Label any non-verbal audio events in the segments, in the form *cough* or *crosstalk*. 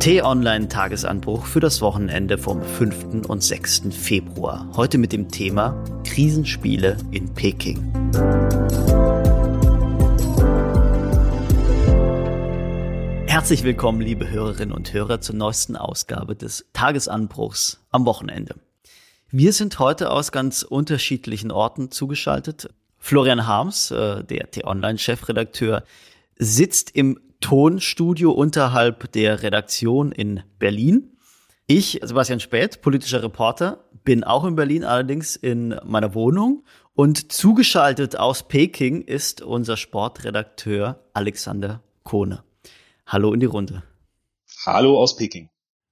T-Online-Tagesanbruch für das Wochenende vom 5. und 6. Februar. Heute mit dem Thema Krisenspiele in Peking. Herzlich willkommen, liebe Hörerinnen und Hörer, zur neuesten Ausgabe des Tagesanbruchs am Wochenende. Wir sind heute aus ganz unterschiedlichen Orten zugeschaltet. Florian Harms, äh, der T-Online-Chefredakteur, sitzt im Tonstudio unterhalb der Redaktion in Berlin. Ich, Sebastian Späth, politischer Reporter, bin auch in Berlin, allerdings in meiner Wohnung. Und zugeschaltet aus Peking ist unser Sportredakteur Alexander Kohne. Hallo in die Runde. Hallo aus Peking.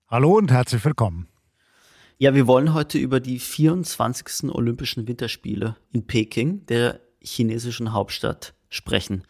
Hallo und herzlich willkommen. Ja, wir wollen heute über die 24. Olympischen Winterspiele in Peking, der chinesischen Hauptstadt, sprechen.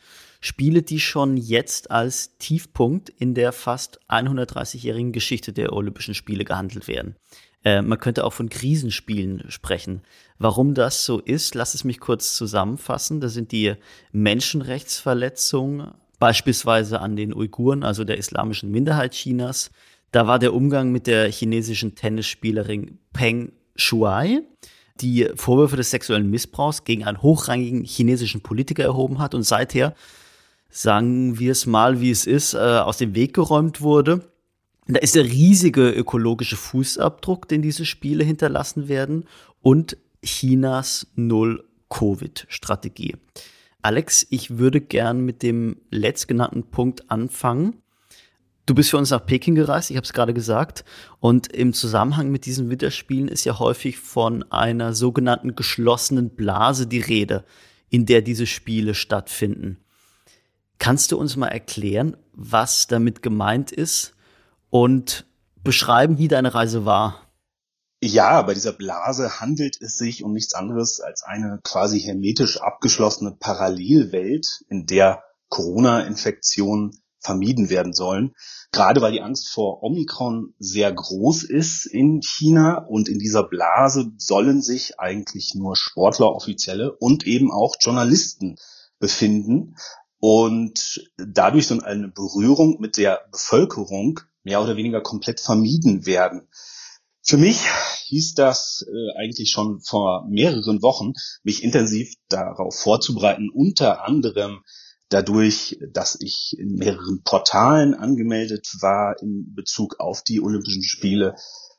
Spiele, die schon jetzt als Tiefpunkt in der fast 130-jährigen Geschichte der Olympischen Spiele gehandelt werden. Äh, man könnte auch von Krisenspielen sprechen. Warum das so ist, lass es mich kurz zusammenfassen. Das sind die Menschenrechtsverletzungen, beispielsweise an den Uiguren, also der islamischen Minderheit Chinas. Da war der Umgang mit der chinesischen Tennisspielerin Peng Shuai, die Vorwürfe des sexuellen Missbrauchs gegen einen hochrangigen chinesischen Politiker erhoben hat und seither sagen wir es mal, wie es ist, äh, aus dem Weg geräumt wurde. Da ist der riesige ökologische Fußabdruck, den diese Spiele hinterlassen werden und Chinas Null-Covid-Strategie. Alex, ich würde gern mit dem letztgenannten Punkt anfangen. Du bist für uns nach Peking gereist, ich habe es gerade gesagt. Und im Zusammenhang mit diesen Winterspielen ist ja häufig von einer sogenannten geschlossenen Blase die Rede, in der diese Spiele stattfinden. Kannst du uns mal erklären, was damit gemeint ist und beschreiben, wie deine Reise war? Ja, bei dieser Blase handelt es sich um nichts anderes als eine quasi hermetisch abgeschlossene Parallelwelt, in der Corona-Infektionen vermieden werden sollen. Gerade weil die Angst vor Omikron sehr groß ist in China und in dieser Blase sollen sich eigentlich nur Sportler, Offizielle und eben auch Journalisten befinden und dadurch so eine Berührung mit der Bevölkerung mehr oder weniger komplett vermieden werden. Für mich hieß das äh, eigentlich schon vor mehreren Wochen, mich intensiv darauf vorzubereiten, unter anderem dadurch, dass ich in mehreren Portalen angemeldet war in Bezug auf die Olympischen Spiele,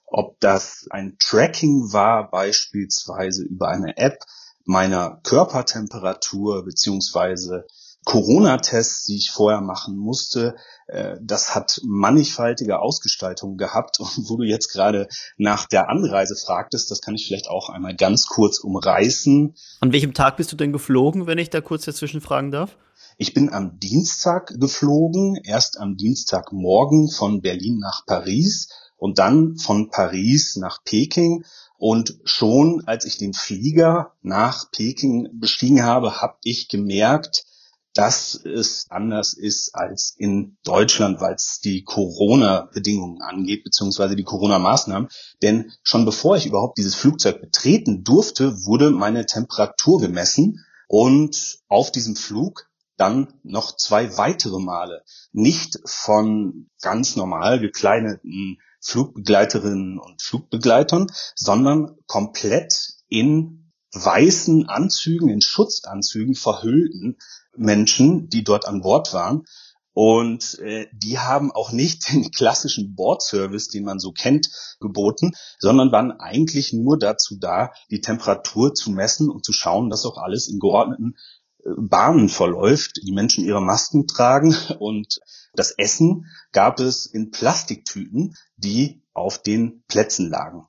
ob das ein Tracking war, beispielsweise über eine App meiner Körpertemperatur beziehungsweise Corona-Tests, die ich vorher machen musste, äh, das hat mannigfaltige Ausgestaltungen gehabt. *laughs* Und wo du jetzt gerade nach der Anreise fragtest, das kann ich vielleicht auch einmal ganz kurz umreißen. An welchem Tag bist du denn geflogen, wenn ich da kurz dazwischen fragen darf? Ich bin am Dienstag geflogen, erst am Dienstagmorgen von Berlin nach Paris und dann von Paris nach Peking. Und schon als ich den Flieger nach Peking bestiegen habe, habe ich gemerkt, dass es anders ist als in Deutschland, weil es die Corona-Bedingungen angeht, beziehungsweise die Corona-Maßnahmen. Denn schon bevor ich überhaupt dieses Flugzeug betreten durfte, wurde meine Temperatur gemessen und auf diesem Flug dann noch zwei weitere Male. Nicht von ganz normal gekleideten Flugbegleiterinnen und Flugbegleitern, sondern komplett in weißen Anzügen, in Schutzanzügen verhüllten Menschen, die dort an Bord waren. Und äh, die haben auch nicht *laughs* den klassischen Bordservice, den man so kennt, geboten, sondern waren eigentlich nur dazu da, die Temperatur zu messen und zu schauen, dass auch alles in geordneten äh, Bahnen verläuft, die Menschen ihre Masken tragen *laughs* und das Essen gab es in Plastiktüten, die auf den Plätzen lagen.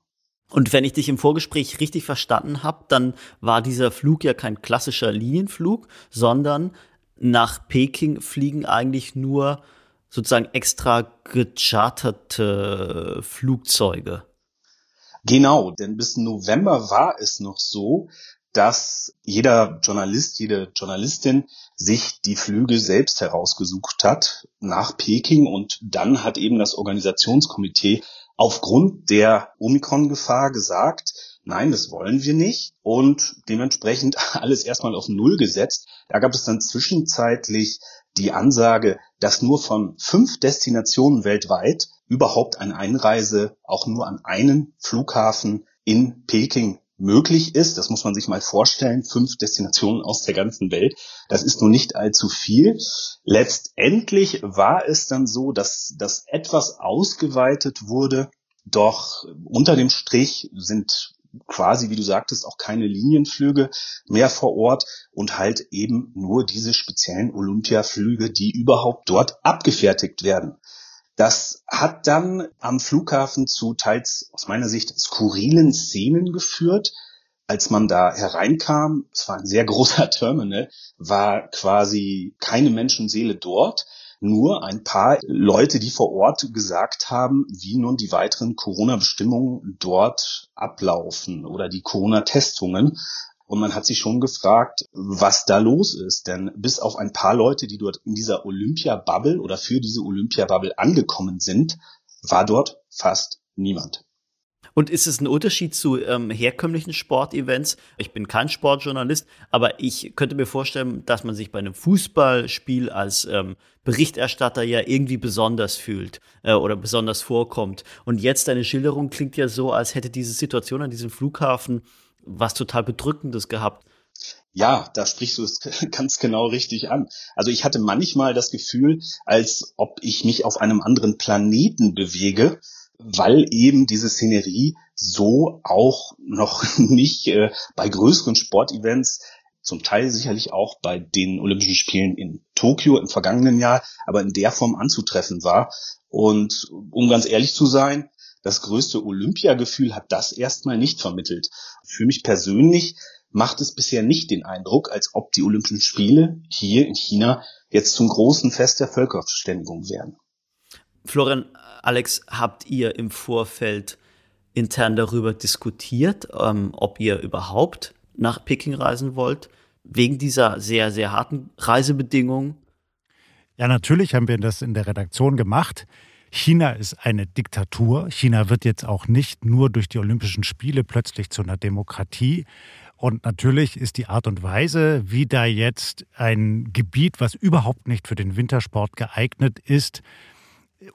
Und wenn ich dich im Vorgespräch richtig verstanden habe, dann war dieser Flug ja kein klassischer Linienflug, sondern nach Peking fliegen eigentlich nur sozusagen extra gecharterte Flugzeuge. Genau, denn bis November war es noch so, dass jeder Journalist, jede Journalistin sich die Flüge selbst herausgesucht hat nach Peking und dann hat eben das Organisationskomitee aufgrund der Omikron-Gefahr gesagt, nein, das wollen wir nicht und dementsprechend *laughs* alles erstmal auf Null gesetzt. Da gab es dann zwischenzeitlich die Ansage, dass nur von fünf Destinationen weltweit überhaupt eine Einreise auch nur an einen Flughafen in Peking möglich ist. Das muss man sich mal vorstellen. Fünf Destinationen aus der ganzen Welt. Das ist nun nicht allzu viel. Letztendlich war es dann so, dass das etwas ausgeweitet wurde. Doch unter dem Strich sind quasi, wie du sagtest, auch keine Linienflüge mehr vor Ort und halt eben nur diese speziellen Olympiaflüge, die überhaupt dort abgefertigt werden. Das hat dann am Flughafen zu teils aus meiner Sicht skurrilen Szenen geführt. Als man da hereinkam, es war ein sehr großer *laughs* Terminal, war quasi keine Menschenseele dort nur ein paar Leute, die vor Ort gesagt haben, wie nun die weiteren Corona-Bestimmungen dort ablaufen oder die Corona-Testungen. Und man hat sich schon gefragt, was da los ist. Denn bis auf ein paar Leute, die dort in dieser Olympia-Bubble oder für diese Olympia-Bubble angekommen sind, war dort fast niemand. Und ist es ein Unterschied zu ähm, herkömmlichen Sportevents? Ich bin kein Sportjournalist, aber ich könnte mir vorstellen, dass man sich bei einem Fußballspiel als ähm, Berichterstatter ja irgendwie besonders fühlt äh, oder besonders vorkommt. Und jetzt deine Schilderung klingt ja so, als hätte diese Situation an diesem Flughafen was total Bedrückendes gehabt. Ja, da sprichst du es *laughs* ganz genau richtig an. Also ich hatte manchmal das Gefühl, als ob ich mich auf einem anderen Planeten bewege weil eben diese Szenerie so auch noch *laughs* nicht äh, bei größeren Sportevents, zum Teil sicherlich auch bei den Olympischen Spielen in Tokio im vergangenen Jahr, aber in der Form anzutreffen war. Und um ganz ehrlich zu sein, das größte Olympiagefühl hat das erstmal nicht vermittelt. Für mich persönlich macht es bisher nicht den Eindruck, als ob die Olympischen Spiele hier in China jetzt zum großen Fest der Völkerverständigung wären. Florian, Alex, habt ihr im Vorfeld intern darüber diskutiert, ähm, ob ihr überhaupt nach Peking reisen wollt, wegen dieser sehr, sehr harten Reisebedingungen? Ja, natürlich haben wir das in der Redaktion gemacht. China ist eine Diktatur. China wird jetzt auch nicht nur durch die Olympischen Spiele plötzlich zu einer Demokratie. Und natürlich ist die Art und Weise, wie da jetzt ein Gebiet, was überhaupt nicht für den Wintersport geeignet ist,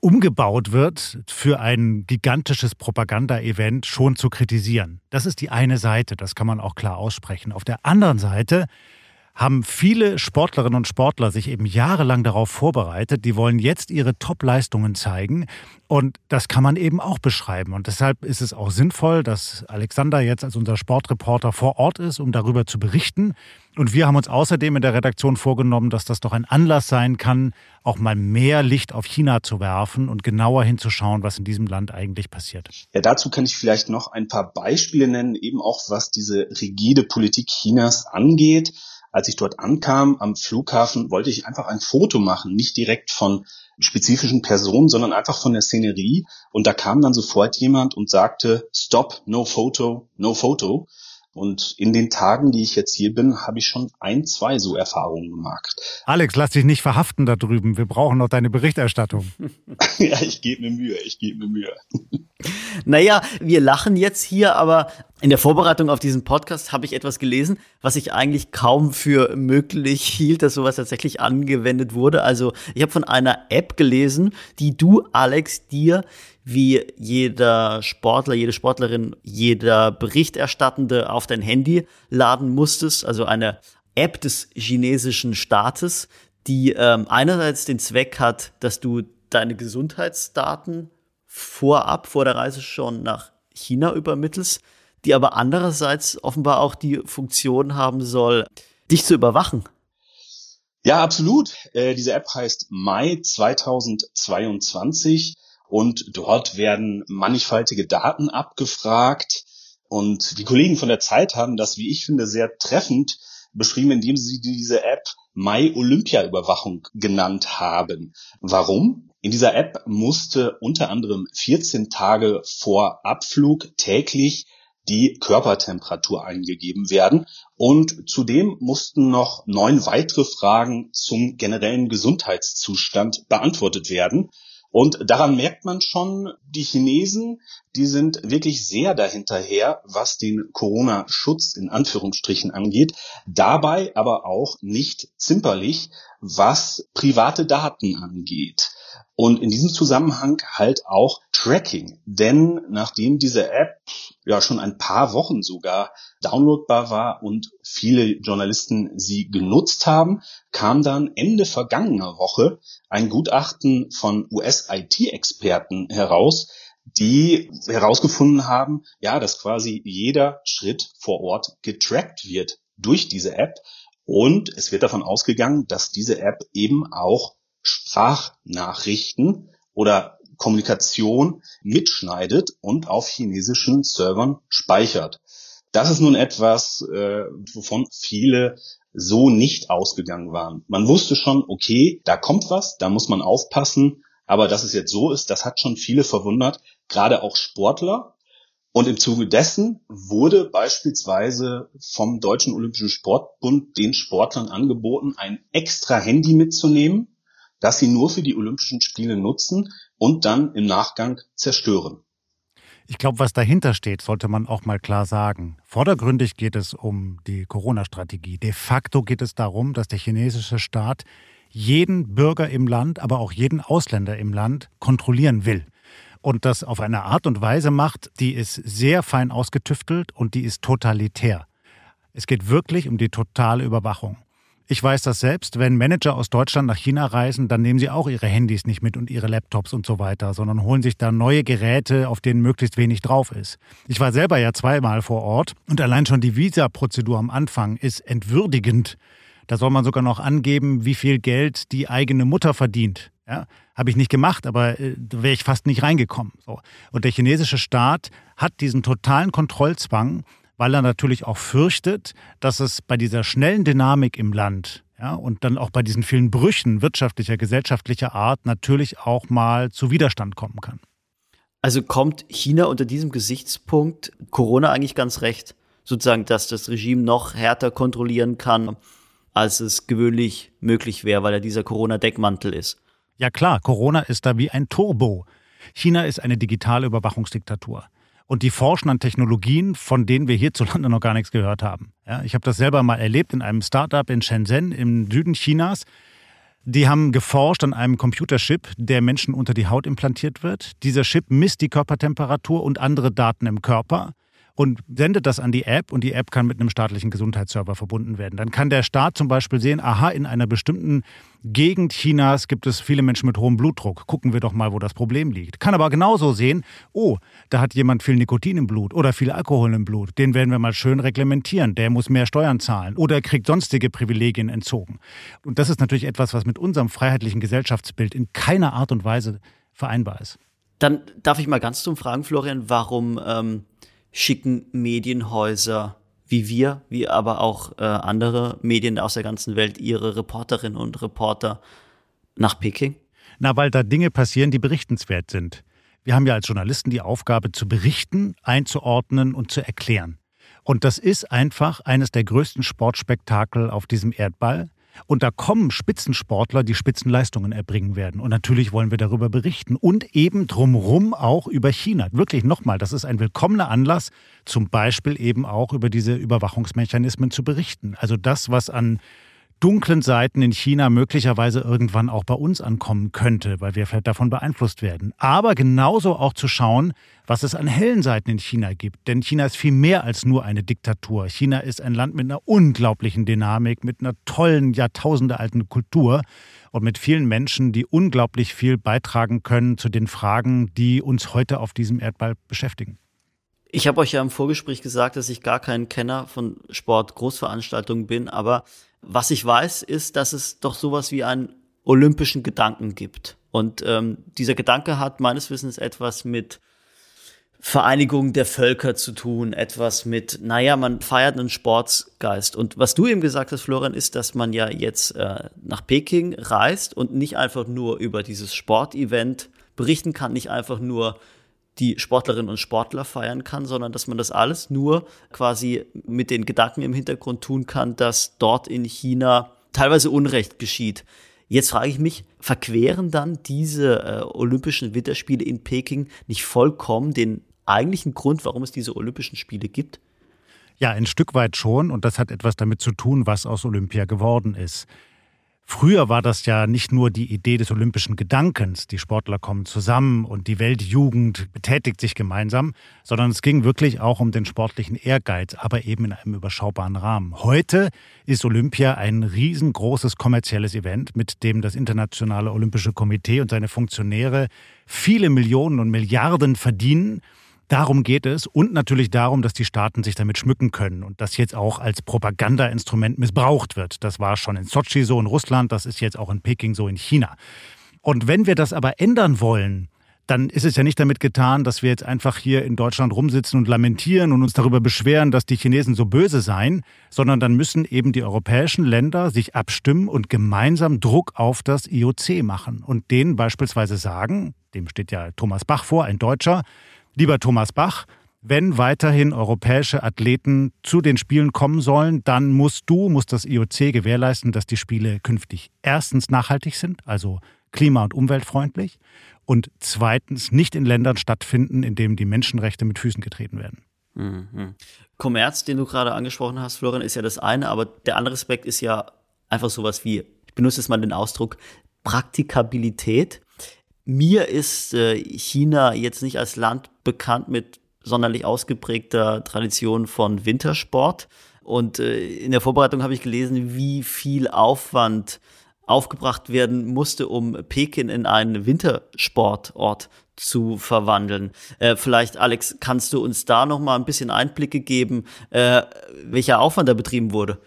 umgebaut wird für ein gigantisches Propaganda-Event, schon zu kritisieren. Das ist die eine Seite, das kann man auch klar aussprechen. Auf der anderen Seite haben viele Sportlerinnen und Sportler sich eben jahrelang darauf vorbereitet. Die wollen jetzt ihre Top-Leistungen zeigen. Und das kann man eben auch beschreiben. Und deshalb ist es auch sinnvoll, dass Alexander jetzt als unser Sportreporter vor Ort ist, um darüber zu berichten. Und wir haben uns außerdem in der Redaktion vorgenommen, dass das doch ein Anlass sein kann, auch mal mehr Licht auf China zu werfen und genauer hinzuschauen, was in diesem Land eigentlich passiert. Ja, dazu kann ich vielleicht noch ein paar Beispiele nennen, eben auch was diese rigide Politik Chinas angeht als ich dort ankam am Flughafen, wollte ich einfach ein Foto machen, nicht direkt von spezifischen Personen, sondern einfach von der Szenerie. Und da kam dann sofort jemand und sagte, Stop, no photo, no photo. Und in den Tagen, die ich jetzt hier bin, habe ich schon ein, zwei so Erfahrungen gemacht. Alex, lass dich nicht verhaften da drüben. Wir brauchen noch deine Berichterstattung. *laughs* ja, ich gebe mir Mühe, ich gebe mir Mühe. naja, wir lachen jetzt hier, aber in der Vorbereitung auf diesen Podcast habe ich etwas gelesen, was ich eigentlich kaum für möglich hielt, dass sowas tatsächlich angewendet wurde. Also ich habe von einer App gelesen, die du, Alex, dir wie jeder Sportler, jede Sportlerin, jeder Berichterstattende auf dein Handy laden musstest. Also eine App des chinesischen Staates, die ähm, einerseits den Zweck hat, dass du deine Gesundheitsdaten vorab, vor der Reise schon nach China übermittelst, die aber andererseits offenbar auch die Funktion haben soll, dich zu überwachen. Ja, absolut. Äh, diese App heißt Mai 2022 und dort werden mannigfaltige Daten abgefragt. Und die Kollegen von der Zeit haben das, wie ich finde, sehr treffend beschrieben, indem sie diese App Mai Olympia Überwachung genannt haben. Warum? In dieser App musste unter anderem 14 Tage vor Abflug täglich die Körpertemperatur eingegeben werden. Und zudem mussten noch neun weitere Fragen zum generellen Gesundheitszustand beantwortet werden. Und daran merkt man schon, die Chinesen, die sind wirklich sehr dahinterher, was den Corona-Schutz in Anführungsstrichen angeht, dabei aber auch nicht zimperlich, was private Daten angeht. Und in diesem Zusammenhang halt auch Tracking. Denn nachdem diese App ja schon ein paar Wochen sogar downloadbar war und viele Journalisten sie genutzt haben, kam dann Ende vergangener Woche ein Gutachten von US-IT-Experten heraus, die herausgefunden haben, ja, dass quasi jeder Schritt vor Ort getrackt wird durch diese App. Und es wird davon ausgegangen, dass diese App eben auch Sprachnachrichten oder Kommunikation mitschneidet und auf chinesischen Servern speichert. Das ist nun etwas, äh, wovon viele so nicht ausgegangen waren. Man wusste schon, okay, da kommt was, da muss man aufpassen, aber dass es jetzt so ist, das hat schon viele verwundert, gerade auch Sportler. Und im Zuge dessen wurde beispielsweise vom Deutschen Olympischen Sportbund den Sportlern angeboten, ein extra Handy mitzunehmen, das sie nur für die Olympischen Spiele nutzen und dann im Nachgang zerstören. Ich glaube, was dahinter steht, sollte man auch mal klar sagen. Vordergründig geht es um die Corona-Strategie. De facto geht es darum, dass der chinesische Staat jeden Bürger im Land, aber auch jeden Ausländer im Land kontrollieren will. Und das auf eine Art und Weise macht, die ist sehr fein ausgetüftelt und die ist totalitär. Es geht wirklich um die totale Überwachung. Ich weiß das selbst, wenn Manager aus Deutschland nach China reisen, dann nehmen sie auch ihre Handys nicht mit und ihre Laptops und so weiter, sondern holen sich da neue Geräte, auf denen möglichst wenig drauf ist. Ich war selber ja zweimal vor Ort und allein schon die Visa-Prozedur am Anfang ist entwürdigend. Da soll man sogar noch angeben, wie viel Geld die eigene Mutter verdient. Ja, habe ich nicht gemacht, aber äh, da wäre ich fast nicht reingekommen. So. Und der chinesische Staat hat diesen totalen Kontrollzwang weil er natürlich auch fürchtet, dass es bei dieser schnellen Dynamik im Land ja, und dann auch bei diesen vielen Brüchen wirtschaftlicher, gesellschaftlicher Art natürlich auch mal zu Widerstand kommen kann. Also kommt China unter diesem Gesichtspunkt Corona eigentlich ganz recht, sozusagen, dass das Regime noch härter kontrollieren kann, als es gewöhnlich möglich wäre, weil er dieser Corona-Deckmantel ist. Ja klar, Corona ist da wie ein Turbo. China ist eine digitale Überwachungsdiktatur und die forschen an Technologien, von denen wir hierzulande noch gar nichts gehört haben. Ja, ich habe das selber mal erlebt in einem Startup in Shenzhen im Süden Chinas. Die haben geforscht an einem Computerchip, der Menschen unter die Haut implantiert wird. Dieser Chip misst die Körpertemperatur und andere Daten im Körper und sendet das an die App und die App kann mit einem staatlichen Gesundheitsserver verbunden werden. Dann kann der Staat zum Beispiel sehen, aha, in einer bestimmten Gegend Chinas gibt es viele Menschen mit hohem Blutdruck. Gucken wir doch mal, wo das Problem liegt. Kann aber genauso sehen, oh, da hat jemand viel Nikotin im Blut oder viel Alkohol im Blut. Den werden wir mal schön reglementieren. Der muss mehr Steuern zahlen oder kriegt sonstige Privilegien entzogen. Und das ist natürlich etwas, was mit unserem freiheitlichen Gesellschaftsbild in keiner Art und Weise vereinbar ist. Dann darf ich mal ganz zum Fragen, Florian, warum ähm, schicken Medienhäuser wie wir, wie aber auch äh, andere Medien aus der ganzen Welt ihre Reporterinnen und Reporter nach Peking? Na, weil da Dinge passieren, die berichtenswert sind. Wir haben ja als Journalisten die Aufgabe zu berichten, einzuordnen und zu erklären. Und das ist einfach eines der größten Sportspektakel auf diesem Erdball. Und da kommen Spitzensportler, die Spitzenleistungen erbringen werden. Und natürlich wollen wir darüber berichten. Und eben drumherum auch über China. Wirklich nochmal, das ist ein willkommener Anlass, zum Beispiel eben auch über diese Überwachungsmechanismen zu berichten. Also das, was an dunklen Seiten in China möglicherweise irgendwann auch bei uns ankommen könnte, weil wir vielleicht davon beeinflusst werden. Aber genauso auch zu schauen, was es an hellen Seiten in China gibt. Denn China ist viel mehr als nur eine Diktatur. China ist ein Land mit einer unglaublichen Dynamik, mit einer tollen, jahrtausendealten Kultur und mit vielen Menschen, die unglaublich viel beitragen können zu den Fragen, die uns heute auf diesem Erdball beschäftigen. Ich habe euch ja im Vorgespräch gesagt, dass ich gar kein Kenner von Sport-Großveranstaltungen bin, aber was ich weiß, ist, dass es doch sowas wie einen olympischen Gedanken gibt. Und ähm, dieser Gedanke hat meines Wissens etwas mit Vereinigung der Völker zu tun, etwas mit, naja, man feiert einen Sportsgeist. Und was du eben gesagt hast, Florian, ist, dass man ja jetzt äh, nach Peking reist und nicht einfach nur über dieses Sportevent berichten kann, nicht einfach nur die Sportlerinnen und Sportler feiern kann, sondern dass man das alles nur quasi mit den Gedanken im Hintergrund tun kann, dass dort in China teilweise Unrecht geschieht. Jetzt frage ich mich, verqueren dann diese äh, Olympischen Winterspiele in Peking nicht vollkommen den eigentlichen Grund, warum es diese Olympischen Spiele gibt? Ja, ein Stück weit schon. Und das hat etwas damit zu tun, was aus Olympia geworden ist. Früher war das ja nicht nur die Idee des olympischen Gedankens, die Sportler kommen zusammen und die Weltjugend betätigt sich gemeinsam, sondern es ging wirklich auch um den sportlichen Ehrgeiz, aber eben in einem überschaubaren Rahmen. Heute ist Olympia ein riesengroßes kommerzielles Event, mit dem das Internationale Olympische Komitee und seine Funktionäre viele Millionen und Milliarden verdienen Darum geht es und natürlich darum, dass die Staaten sich damit schmücken können und das jetzt auch als Propagandainstrument missbraucht wird. Das war schon in Sochi so in Russland, das ist jetzt auch in Peking so in China. Und wenn wir das aber ändern wollen, dann ist es ja nicht damit getan, dass wir jetzt einfach hier in Deutschland rumsitzen und lamentieren und uns darüber beschweren, dass die Chinesen so böse seien, sondern dann müssen eben die europäischen Länder sich abstimmen und gemeinsam Druck auf das IOC machen und denen beispielsweise sagen, dem steht ja Thomas Bach vor, ein Deutscher, Lieber Thomas Bach, wenn weiterhin europäische Athleten zu den Spielen kommen sollen, dann musst du, muss das IOC gewährleisten, dass die Spiele künftig erstens nachhaltig sind, also klima- und umweltfreundlich, und zweitens nicht in Ländern stattfinden, in denen die Menschenrechte mit Füßen getreten werden. Mhm. Kommerz, den du gerade angesprochen hast, Florian, ist ja das eine, aber der andere Aspekt ist ja einfach sowas wie, ich benutze jetzt mal den Ausdruck, Praktikabilität. Mir ist äh, China jetzt nicht als Land bekannt mit sonderlich ausgeprägter Tradition von Wintersport. Und äh, in der Vorbereitung habe ich gelesen, wie viel Aufwand aufgebracht werden musste, um Peking in einen Wintersportort zu verwandeln. Äh, vielleicht, Alex, kannst du uns da noch mal ein bisschen Einblicke geben, äh, welcher Aufwand da betrieben wurde?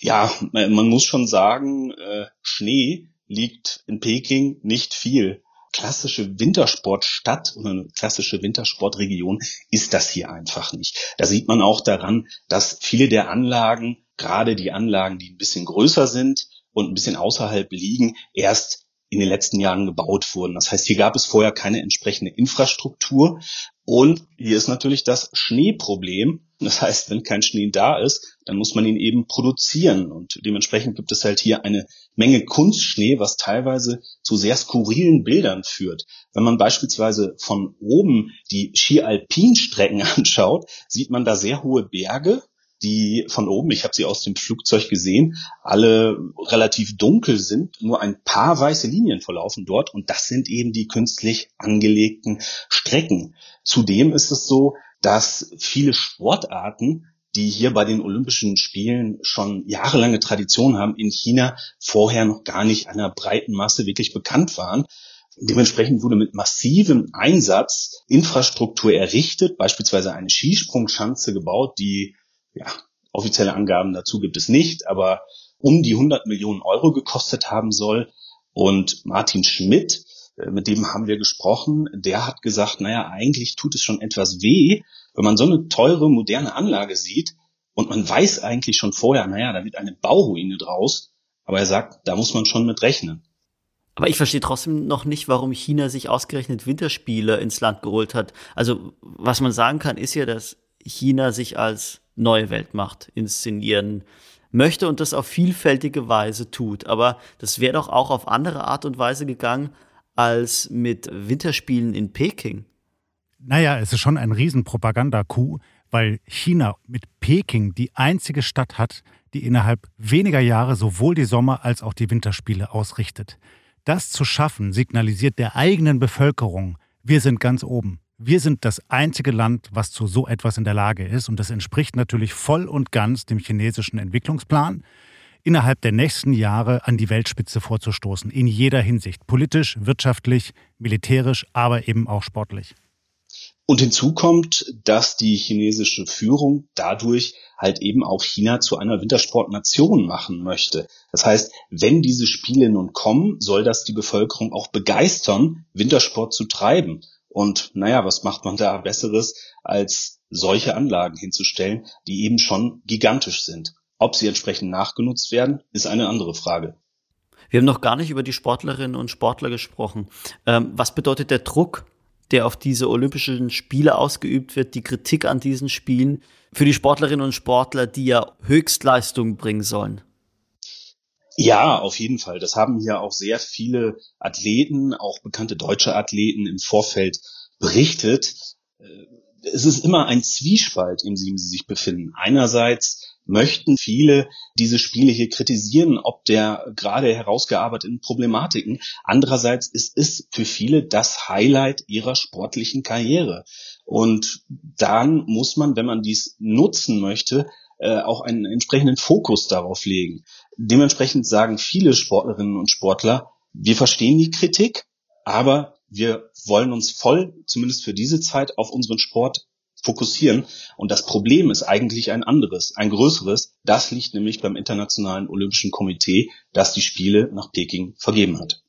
Ja, man muss schon sagen, äh, Schnee liegt in Peking nicht viel. Klassische Wintersportstadt oder eine klassische Wintersportregion ist das hier einfach nicht. Da sieht man auch daran, dass viele der Anlagen, gerade die Anlagen, die ein bisschen größer sind und ein bisschen außerhalb liegen, erst in den letzten Jahren gebaut wurden. Das heißt, hier gab es vorher keine entsprechende Infrastruktur. Und hier ist natürlich das Schneeproblem. Das heißt, wenn kein Schnee da ist, dann muss man ihn eben produzieren. Und dementsprechend gibt es halt hier eine Menge Kunstschnee, was teilweise zu sehr skurrilen Bildern führt. Wenn man beispielsweise von oben die Ski-Alpin-Strecken *laughs* anschaut, sieht man da sehr hohe Berge, die von oben, ich habe sie aus dem Flugzeug gesehen, alle relativ dunkel sind. Nur ein paar weiße Linien verlaufen dort und das sind eben die künstlich angelegten Strecken. Zudem ist es so, dass viele Sportarten die hier bei den Olympischen Spielen schon jahrelange Tradition haben, in China vorher noch gar nicht einer breiten Masse wirklich bekannt waren. Dementsprechend wurde mit massivem Einsatz Infrastruktur errichtet, beispielsweise eine Skisprungschanze gebaut, die, ja, offizielle Angaben dazu gibt es nicht, aber um die 100 Millionen Euro gekostet haben soll. Und Martin Schmidt, äh, mit dem haben wir gesprochen, der hat gesagt, naja, eigentlich tut es schon etwas weh, wenn man so eine teure, moderne Anlage sieht und man weiß eigentlich schon vorher, naja, da wird eine Bauruine draus, aber er sagt, da muss man schon mit rechnen. Aber ich verstehe trotzdem noch nicht, warum China sich ausgerechnet Winterspiele ins Land geholt hat. Also, was man sagen kann, ist ja, dass China sich als neue Weltmacht inszenieren möchte und das auf vielfältige Weise tut. Aber das wäre doch auch auf andere Art und Weise gegangen als mit Winterspielen in Peking. Naja, es ist schon ein Riesenpropaganda-Coup, weil China mit Peking die einzige Stadt hat, die innerhalb weniger Jahre sowohl die Sommer- als auch die Winterspiele ausrichtet. Das zu schaffen, signalisiert der eigenen Bevölkerung, wir sind ganz oben. Wir sind das einzige Land, was zu so etwas in der Lage ist. Und das entspricht natürlich voll und ganz dem chinesischen Entwicklungsplan, innerhalb der nächsten Jahre an die Weltspitze vorzustoßen. In jeder Hinsicht. Politisch, wirtschaftlich, militärisch, aber eben auch sportlich. Und hinzu kommt, dass die chinesische Führung dadurch halt eben auch China zu einer Wintersportnation machen möchte. Das heißt, wenn diese Spiele nun kommen, soll das die Bevölkerung auch begeistern, Wintersport zu treiben. Und naja, was macht man da Besseres, als solche Anlagen hinzustellen, die eben schon gigantisch sind. Ob sie entsprechend nachgenutzt werden, ist eine andere Frage. Wir haben noch gar nicht über die Sportlerinnen und Sportler gesprochen. Ähm, was bedeutet der Druck der auf diese Olympischen Spiele ausgeübt wird, die Kritik an diesen Spielen für die Sportlerinnen und Sportler, die ja Höchstleistungen bringen sollen? Ja, auf jeden Fall. Das haben hier auch sehr viele Athleten, auch bekannte deutsche Athleten im Vorfeld berichtet. Äh, es ist immer ein Zwiespalt, in dem sie sich befinden. Einerseits möchten viele diese Spiele hier kritisieren, ob der gerade herausgearbeiteten Problematiken. Andererseits ist es für viele das Highlight ihrer sportlichen Karriere. Und dann muss man, wenn man dies nutzen möchte, äh, auch einen entsprechenden Fokus darauf legen. Dementsprechend sagen viele Sportlerinnen und Sportler, wir verstehen die Kritik, aber wir wollen uns voll, zumindest für diese Zeit, auf unseren Sport fokussieren. Und das Problem ist eigentlich ein anderes, ein größeres. Das liegt nämlich beim Internationalen Olympischen Komitee, das die Spiele nach Peking vergeben hat.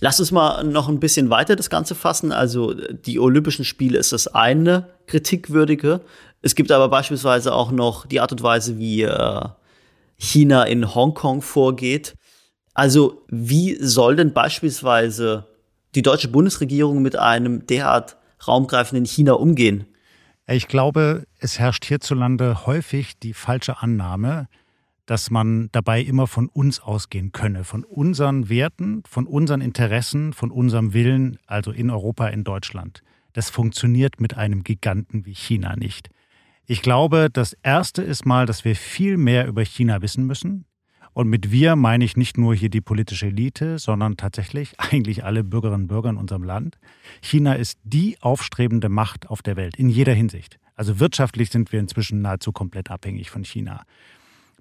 Lass uns mal noch ein bisschen weiter das Ganze fassen. Also die Olympischen Spiele ist das eine kritikwürdige. Es gibt aber beispielsweise auch noch die Art und Weise, wie äh, China in Hongkong vorgeht. Also wie soll denn beispielsweise die deutsche Bundesregierung mit einem derart raumgreifenden China umgehen? Ich glaube, es herrscht hierzulande häufig die falsche Annahme, dass man dabei immer von uns ausgehen könne, von unseren Werten, von unseren Interessen, von unserem Willen, also in Europa, in Deutschland. Das funktioniert mit einem Giganten wie China nicht. Ich glaube, das Erste ist mal, dass wir viel mehr über China wissen müssen. Und mit wir meine ich nicht nur hier die politische Elite, sondern tatsächlich *laughs* eigentlich alle Bürgerinnen und Bürger in unserem Land. China ist die aufstrebende Macht auf der Welt in jeder Hinsicht. Also wirtschaftlich sind wir inzwischen nahezu komplett abhängig von China.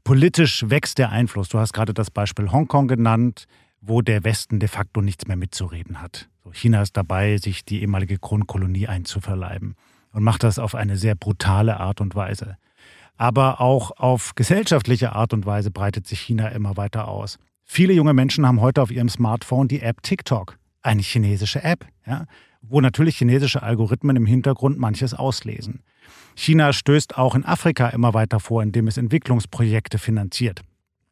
Politisch wächst der Einfluss. Du hast gerade das Beispiel Hongkong genannt, wo der Westen de facto nichts mehr mitzureden hat. China ist dabei, sich die ehemalige Kronkolonie einzuverleiben und macht das auf eine sehr brutale Art und Weise aber auch auf gesellschaftliche Art und Weise breitet sich China immer weiter aus. Viele junge Menschen haben heute auf ihrem Smartphone die App TikTok, eine chinesische App, ja, wo natürlich chinesische Algorithmen im Hintergrund manches auslesen. China stößt auch in Afrika immer weiter vor, indem es Entwicklungsprojekte finanziert.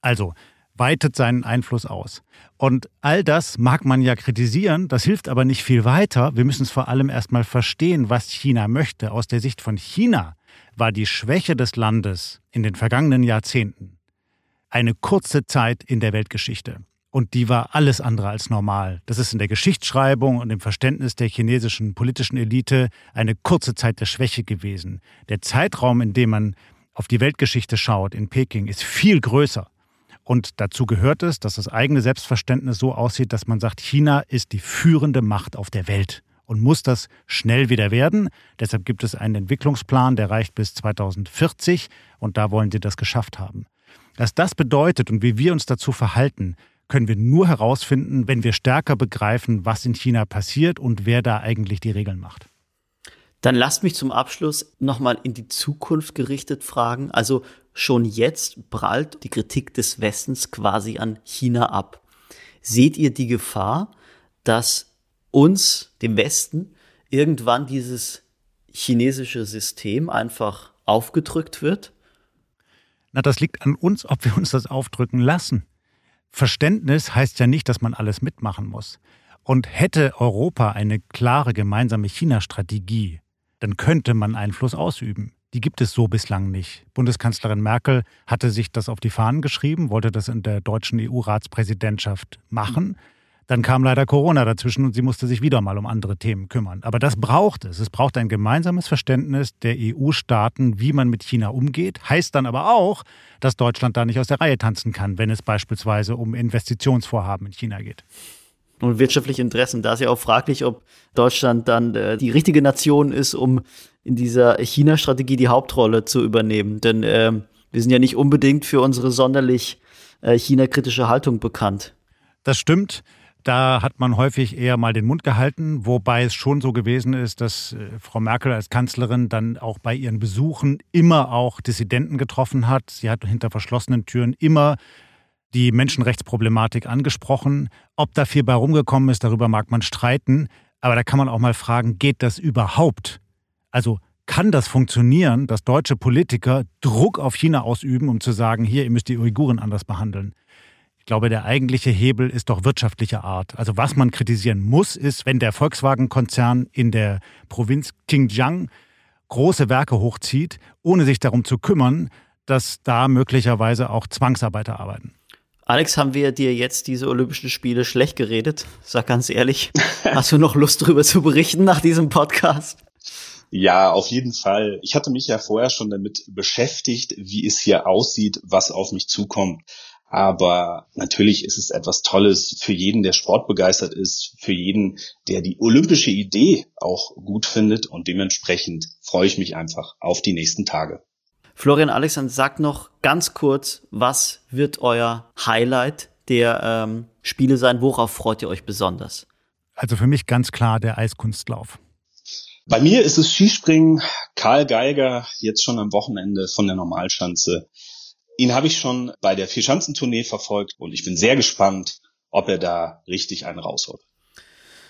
Also weitet seinen Einfluss aus. Und all das mag man ja kritisieren, das hilft aber nicht viel weiter. Wir müssen es vor allem erstmal verstehen, was China möchte. Aus der Sicht von China war die Schwäche des Landes in den vergangenen Jahrzehnten eine kurze Zeit in der Weltgeschichte. Und die war alles andere als normal. Das ist in der Geschichtsschreibung und im Verständnis der chinesischen politischen Elite eine kurze Zeit der Schwäche gewesen. Der Zeitraum, in dem man auf die Weltgeschichte schaut in Peking, ist viel größer. Und dazu gehört es, dass das eigene Selbstverständnis so aussieht, dass man sagt, China ist die führende Macht auf der Welt und muss das schnell wieder werden. Deshalb gibt es einen Entwicklungsplan, der reicht bis 2040 und da wollen sie das geschafft haben. Was das bedeutet und wie wir uns dazu verhalten, können wir nur herausfinden, wenn wir stärker begreifen, was in China passiert und wer da eigentlich die Regeln macht. Dann lasst mich zum Abschluss nochmal in die Zukunft gerichtet fragen. Also schon jetzt prallt die Kritik des Westens quasi an China ab. Seht ihr die Gefahr, dass uns, dem Westen, irgendwann dieses chinesische System einfach aufgedrückt wird? Na, das liegt an uns, ob wir uns das aufdrücken lassen. Verständnis heißt ja nicht, dass man alles mitmachen muss. Und hätte Europa eine klare gemeinsame China-Strategie, dann könnte man Einfluss ausüben. Die gibt es so bislang nicht. Bundeskanzlerin Merkel hatte sich das auf die Fahnen geschrieben, wollte das in der deutschen EU-Ratspräsidentschaft machen. Dann kam leider Corona dazwischen und sie musste sich wieder mal um andere Themen kümmern. Aber das braucht es. Es braucht ein gemeinsames Verständnis der EU-Staaten, wie man mit China umgeht. Heißt dann aber auch, dass Deutschland da nicht aus der Reihe tanzen kann, wenn es beispielsweise um Investitionsvorhaben in China geht. Und wirtschaftliche Interessen. Da ist ja auch fraglich, ob Deutschland dann äh, die richtige Nation ist, um in dieser China-Strategie die Hauptrolle zu übernehmen. Denn äh, wir sind ja nicht unbedingt für unsere sonderlich äh, China-kritische Haltung bekannt. Das stimmt. Da hat man häufig eher mal den Mund gehalten, wobei es schon so gewesen ist, dass äh, Frau Merkel als Kanzlerin dann auch bei ihren Besuchen immer auch Dissidenten getroffen hat. Sie hat hinter verschlossenen Türen immer die Menschenrechtsproblematik angesprochen. Ob da viel bei rumgekommen ist, darüber mag man streiten. Aber da kann man auch mal fragen, geht das überhaupt? Also kann das funktionieren, dass deutsche Politiker Druck auf China ausüben, um zu sagen, hier, ihr müsst die Uiguren anders behandeln? Ich glaube, der eigentliche Hebel ist doch wirtschaftlicher Art. Also was man kritisieren muss, ist, wenn der Volkswagen-Konzern in der Provinz Xinjiang große Werke hochzieht, ohne sich darum zu kümmern, dass da möglicherweise auch Zwangsarbeiter arbeiten. Alex, haben wir dir jetzt diese Olympischen Spiele schlecht geredet? Sag ganz ehrlich, hast du noch Lust darüber zu berichten nach diesem Podcast? Ja, auf jeden Fall. Ich hatte mich ja vorher schon damit beschäftigt, wie es hier aussieht, was auf mich zukommt. Aber natürlich ist es etwas Tolles für jeden, der sportbegeistert ist, für jeden, der die olympische Idee auch gut findet. Und dementsprechend freue ich mich einfach auf die nächsten Tage. Florian Alexander, sagt noch ganz kurz, was wird euer Highlight der ähm, Spiele sein? Worauf freut ihr euch besonders? Also für mich ganz klar der Eiskunstlauf. Bei mir ist es Skispringen. Karl Geiger jetzt schon am Wochenende von der Normalschanze. Ihn habe ich schon bei der Vierschanzentournee verfolgt und ich bin sehr gespannt, ob er da richtig einen rausholt.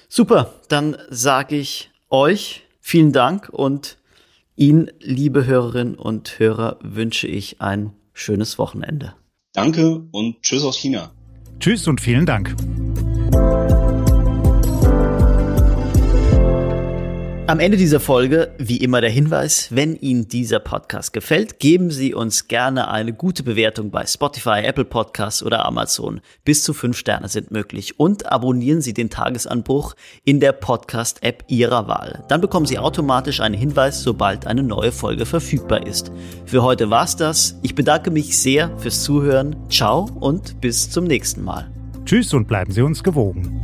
Super, dann sage ich euch vielen Dank und Ihnen, liebe Hörerinnen und Hörer, wünsche ich ein schönes Wochenende. Danke und tschüss aus China. Tschüss und vielen Dank. Am Ende dieser Folge, wie immer der Hinweis, wenn Ihnen dieser Podcast gefällt, geben Sie uns gerne eine gute Bewertung bei Spotify, Apple Podcasts oder Amazon. Bis zu fünf Sterne sind möglich. Und abonnieren Sie den Tagesanbruch in der Podcast-App Ihrer Wahl. Dann bekommen Sie automatisch einen Hinweis, sobald eine neue Folge verfügbar ist. Für heute war's das. Ich bedanke mich sehr fürs Zuhören. Ciao und bis zum nächsten Mal. Tschüss und bleiben Sie uns gewogen.